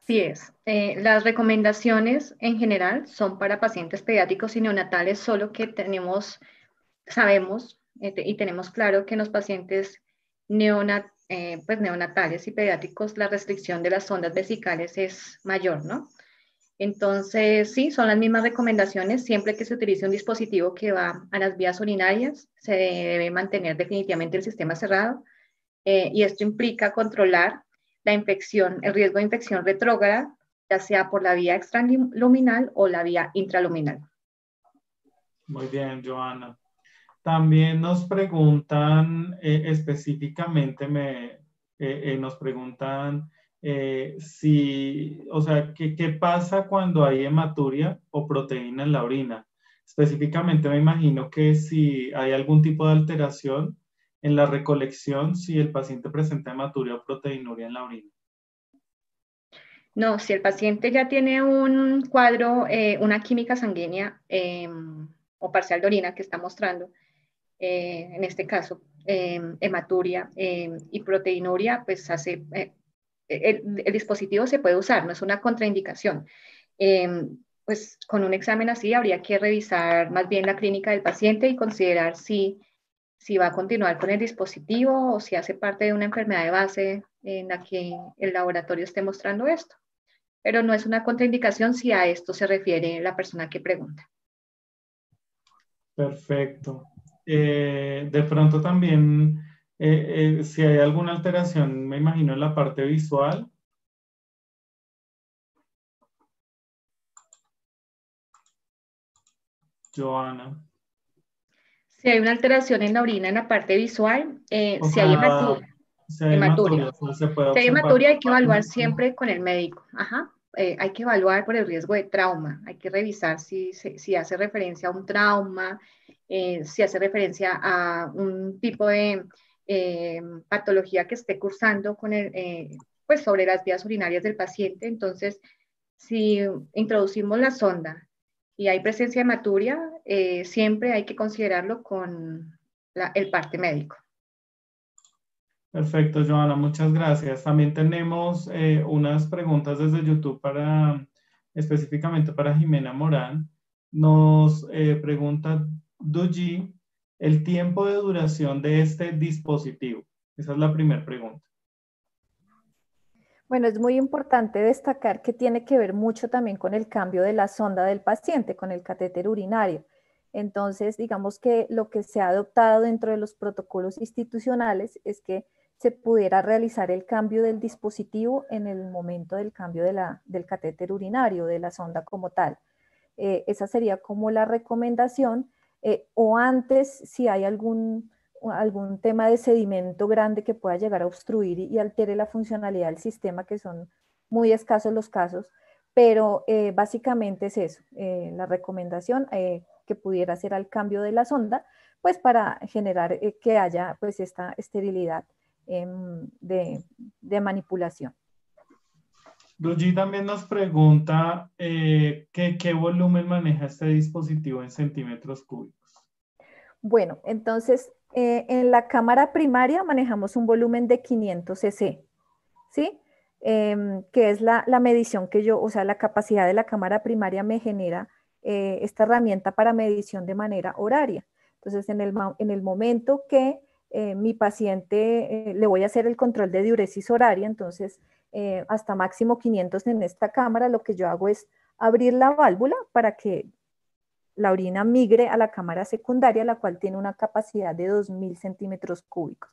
Así es. Eh, las recomendaciones en general son para pacientes pediátricos y neonatales, solo que tenemos, sabemos eh, y tenemos claro que en los pacientes pues neonatales y pediátricos la restricción de las ondas vesicales es mayor, ¿no? Entonces, sí, son las mismas recomendaciones. Siempre que se utilice un dispositivo que va a las vías urinarias, se debe mantener definitivamente el sistema cerrado. Eh, y esto implica controlar la infección, el riesgo de infección retrógrada, ya sea por la vía extraluminal o la vía intraluminal. Muy bien, Joana. También nos preguntan eh, específicamente, me, eh, nos preguntan eh, si, o sea, ¿qué, ¿qué, pasa cuando hay hematuria o proteína en la orina? Específicamente me imagino que si hay algún tipo de alteración en la recolección, si el paciente presenta hematuria o proteinuria en la orina. No, si el paciente ya tiene un cuadro, eh, una química sanguínea em, o parcial de orina que está mostrando, eh, en este caso, em, hematuria em, y proteinuria, pues hace el, dispositivo se puede usar, no es una contraindicación. Em, pues con un examen así habría que revisar más bien la clínica del paciente y considerar si, si va a continuar con el dispositivo o si hace parte de una enfermedad de base en la que el laboratorio esté mostrando esto. Pero no es una contraindicación si a esto se refiere la persona que pregunta. Perfecto. Eh, de pronto también eh, eh, si hay alguna alteración, me imagino en la parte visual. Joana. Si hay una alteración en la orina en la parte visual, si, hay hematuria, si hay hematuria, si hay hematuria hay que evaluar siempre con el médico. Ajá. hay que evaluar por el riesgo de trauma. Hay que revisar si, si hace referencia a un trauma, si hace referencia a un tipo de eh, patología que esté cursando con el, eh, pues sobre las vías urinarias del paciente. Entonces, si introducimos la sonda y hay presencia de hematuria, eh, siempre hay que considerarlo con el parte médico. Perfecto, Joana, muchas gracias. También tenemos unas preguntas desde YouTube para, específicamente para Jimena Morán. Nos pregunta Duji, el tiempo de duración de este dispositivo? Esa es la primera pregunta. Bueno, es muy importante destacar que tiene que ver mucho también con el cambio de la sonda del paciente, con el catéter urinario. Entonces, digamos que lo que se ha adoptado dentro de los protocolos institucionales es que se pudiera realizar el cambio del dispositivo en el momento del cambio del catéter urinario, de la sonda como tal. Eh, esa sería como la recomendación eh, o antes si hay algún, algún tema de sedimento grande que pueda llegar a obstruir y, altere la funcionalidad del sistema, que son muy escasos los casos, pero eh, básicamente es eso, eh, la recomendación que pudiera ser al cambio de la sonda, pues para generar que haya pues esta esterilidad em, de, de manipulación. Luigi también nos pregunta eh, ¿qué, volumen maneja este dispositivo en centímetros cúbicos. Bueno, entonces eh, en la cámara primaria manejamos un volumen de 500 cc, ¿sí? Em, que es la, medición que yo, o sea, la capacidad de la cámara primaria me genera eh, esta herramienta para medición de manera horaria. Entonces, en el, en el momento que mi paciente le voy a hacer el control de diuresis horaria, entonces eh, hasta máximo 500 en esta cámara, lo que yo hago es abrir la válvula para que la orina migre a la cámara secundaria, la cual tiene una capacidad de 2.000 centímetros cúbicos.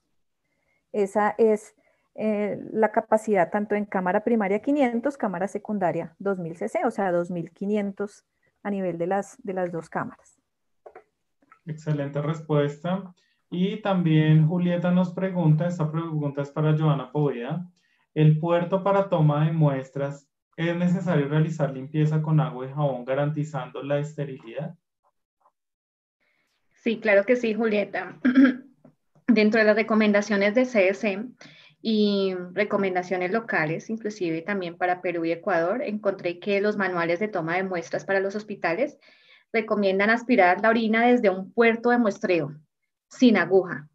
Esa es eh, la capacidad tanto en cámara primaria 500, cámara secundaria 2.000 cc, o sea, 2.500 a nivel de las, de las dos cámaras. Excelente respuesta. Y también Julieta nos pregunta, esta pregunta es para Joana Poveda, el puerto para toma de muestras, ¿es necesario realizar limpieza con agua y jabón garantizando la esterilidad? Sí, claro que sí, Julieta. [CLEARS THROAT] Dentro de las recomendaciones de CSE y recomendaciones locales, inclusive también para Perú y Ecuador, encontré que los manuales de toma de muestras para los hospitales recomiendan aspirar la orina desde un puerto de muestreo, sin aguja,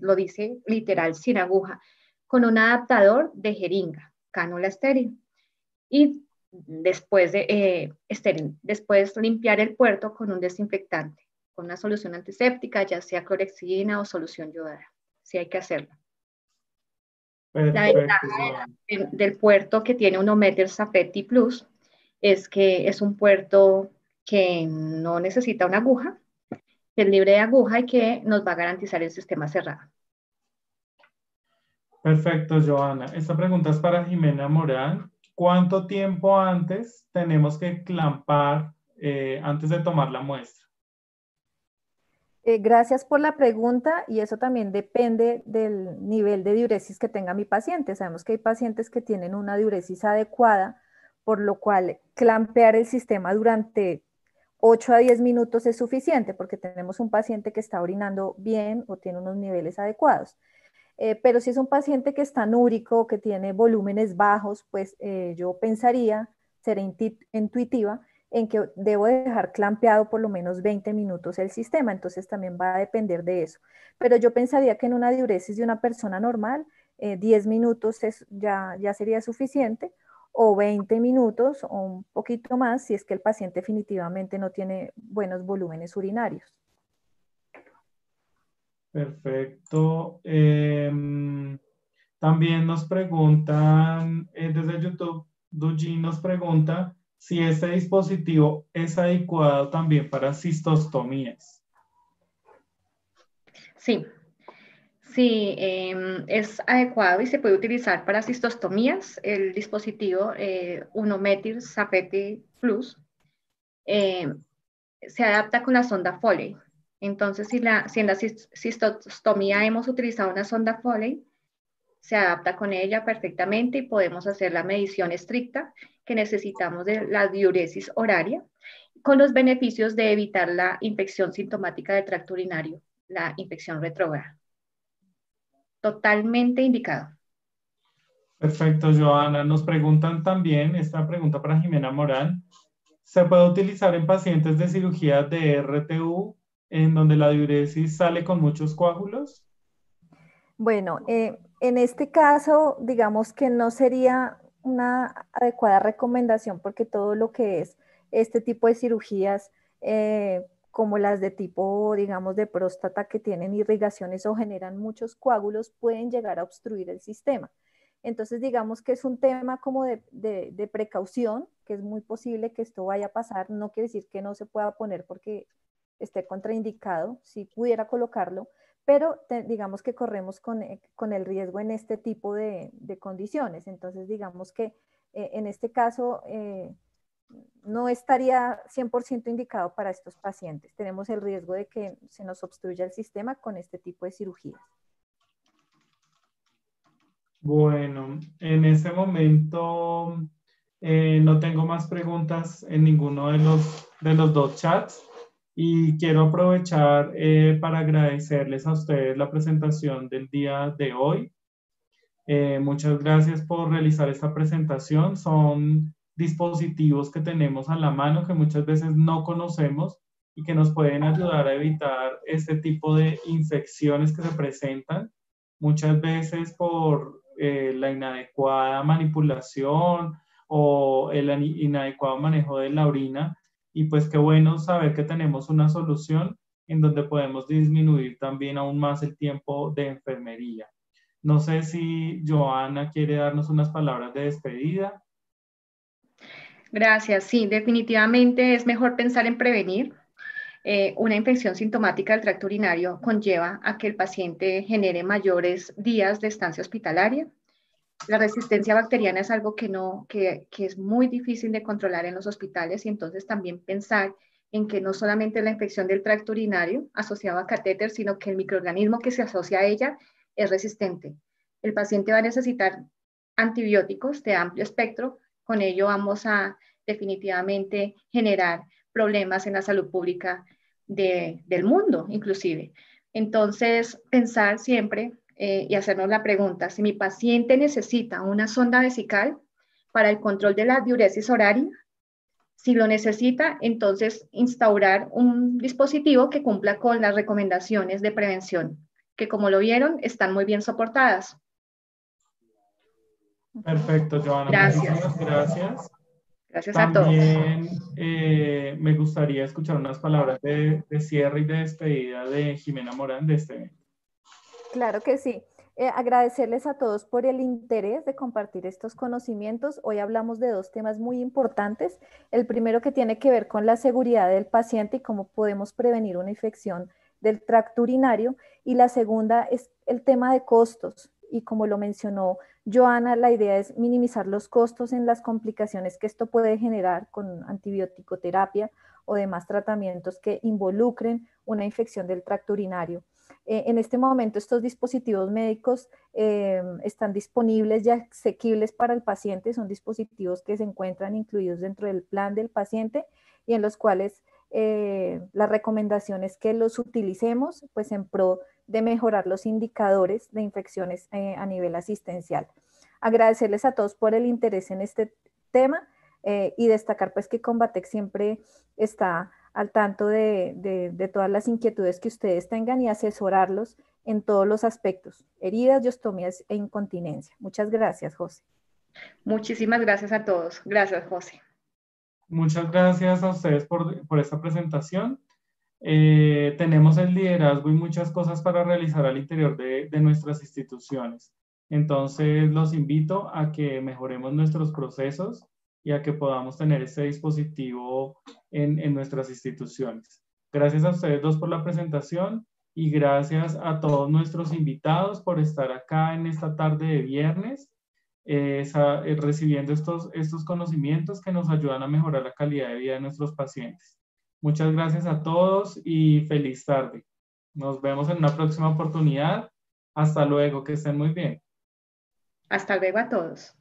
lo dice literal, sin aguja, con un adaptador de jeringa, cánula estéril. Y después de eh, estéril, después limpiar el puerto con un desinfectante, con una solución antiséptica, ya sea clorexidina o solución yodada, si hay que hacerlo. La ventaja del, puerto que tiene un Ometer Safety Plus es que es un puerto que no necesita una aguja, que es libre de aguja y que nos va a garantizar el sistema cerrado. Perfecto, Joana. Esta pregunta es para Jimena Morán. ¿Cuánto tiempo antes tenemos que clampar eh, antes de tomar la muestra? Eh, gracias por la pregunta y eso también depende del nivel de diuresis que tenga mi paciente. Sabemos que hay pacientes que tienen una diuresis adecuada, por lo cual clampear el sistema durante 8 a 10 minutos es suficiente porque tenemos un paciente que está orinando bien o tiene unos niveles adecuados. Eh, pero si es un paciente que está núrico, que tiene volúmenes bajos, pues eh, yo pensaría, seré intuitiva, en que debo dejar clampeado por lo menos 20 minutos el sistema, entonces también va a depender de eso. Pero yo pensaría que en una diuresis de una persona normal, 10 eh, minutos ya, ya sería suficiente, o 20 minutos o un poquito más si es que el paciente definitivamente no tiene buenos volúmenes urinarios. Perfecto. Em, también nos preguntan eh, desde YouTube, Duji nos pregunta si este dispositivo es adecuado también para cistostomías. Sí, sí, em, es adecuado y se puede utilizar para cistostomías. El dispositivo eh, Unometir Sapeti Plus em, se adapta con la sonda Foley. Entonces, si, la, si en la cistostomía hemos utilizado una sonda Foley, se adapta con ella perfectamente y podemos hacer la medición estricta que necesitamos de la diuresis horaria, con los beneficios de evitar la infección sintomática del tracto urinario, la infección retrógrada. Totalmente indicado. Perfecto, Joana. Nos preguntan también, esta pregunta para Jimena Morán, ¿se puede utilizar en pacientes de cirugía de RTU en donde la diuresis sale con muchos coágulos? Bueno, eh, en este caso, digamos que no sería una adecuada recomendación porque todo lo que es este tipo de cirugías, eh, como las de tipo, digamos, de próstata que tienen irrigaciones o generan muchos coágulos, pueden llegar a obstruir el sistema. Entonces, digamos que es un tema como de, de precaución, que es muy posible que esto vaya a pasar. No quiere decir que no se pueda poner porque esté contraindicado, si pudiera colocarlo, pero digamos que corremos eh, con, el riesgo en este tipo de, condiciones. Entonces, digamos que eh, en este caso eh, no estaría 100% indicado para estos pacientes. Tenemos el riesgo de que se nos obstruya el sistema con este tipo de cirugías. Bueno, en ese momento no tengo más preguntas en ninguno de los, de los dos chats. Y quiero aprovechar eh, para agradecerles a ustedes la presentación del día de hoy. Eh, muchas gracias por realizar esta presentación. Son dispositivos que tenemos a la mano que muchas veces no conocemos y que nos pueden ayudar a evitar este tipo de infecciones que se presentan muchas veces por eh, la inadecuada manipulación o el inadecuado manejo de la orina y pues qué bueno saber que tenemos una solución en donde podemos disminuir también aún más el tiempo de enfermería. No sé si Joana quiere darnos unas palabras de despedida. Gracias, sí, definitivamente es mejor pensar en prevenir. Eh, una infección sintomática del tracto urinario conlleva a que el paciente genere mayores días de estancia hospitalaria, la resistencia bacteriana es algo que, no, que, que, es muy difícil de controlar en los hospitales y entonces también pensar en que no solamente la infección del tracto urinario asociado a catéter, sino que el microorganismo que se asocia a ella es resistente. El paciente va a necesitar antibióticos de amplio espectro, con ello vamos a definitivamente generar problemas en la salud pública de, del mundo, inclusive. Entonces, pensar siempre eh, y hacernos la pregunta, si mi paciente necesita una sonda vesical para el control de la diuresis horaria, Si lo necesita, entonces instaurar un dispositivo que cumpla con las recomendaciones de prevención, que como lo vieron, están muy bien soportadas. Perfecto, Joana. Gracias. gracias. Gracias a todos. También eh, me gustaría escuchar unas palabras de, de, cierre y de despedida de Jimena Morán de este evento. Claro que sí. Eh, agradecerles a todos por el interés de compartir estos conocimientos. Hoy hablamos de dos temas muy importantes. El primero que tiene que ver con la seguridad del paciente y cómo podemos prevenir una infección del tracto urinario. Y la segunda es el tema de costos. Y como lo mencionó Joana, la idea es minimizar los costos en las complicaciones que esto puede generar con antibioticoterapia o demás tratamientos que involucren una infección del tracto urinario. Eh, en este momento estos dispositivos médicos eh, están disponibles y asequibles para el paciente, son dispositivos que se encuentran incluidos dentro del plan del paciente y en los cuales eh, la recomendación es que los utilicemos pues en pro de mejorar los indicadores de infecciones a nivel asistencial. Agradecerles a todos por el interés en este tema y destacar pues que Combatec siempre está al tanto de, todas las inquietudes que ustedes tengan y asesorarlos en todos los aspectos, heridas, diostomías e incontinencia. Muchas gracias, José. Muchísimas gracias a todos. Gracias, José. Muchas gracias a ustedes por, por esta presentación. Eh, tenemos el liderazgo y muchas cosas para realizar al interior de, nuestras instituciones. Entonces, los invito a que mejoremos nuestros procesos y a que podamos tener este dispositivo en, en nuestras instituciones. Gracias a ustedes dos por la presentación y gracias a todos nuestros invitados por estar acá en esta tarde de viernes, eh, eh, recibiendo estos, estos conocimientos que nos ayudan a mejorar la calidad de vida de nuestros pacientes. Muchas gracias a todos y feliz tarde. Nos vemos en una próxima oportunidad. Hasta luego, que estén muy bien. Hasta luego a todos.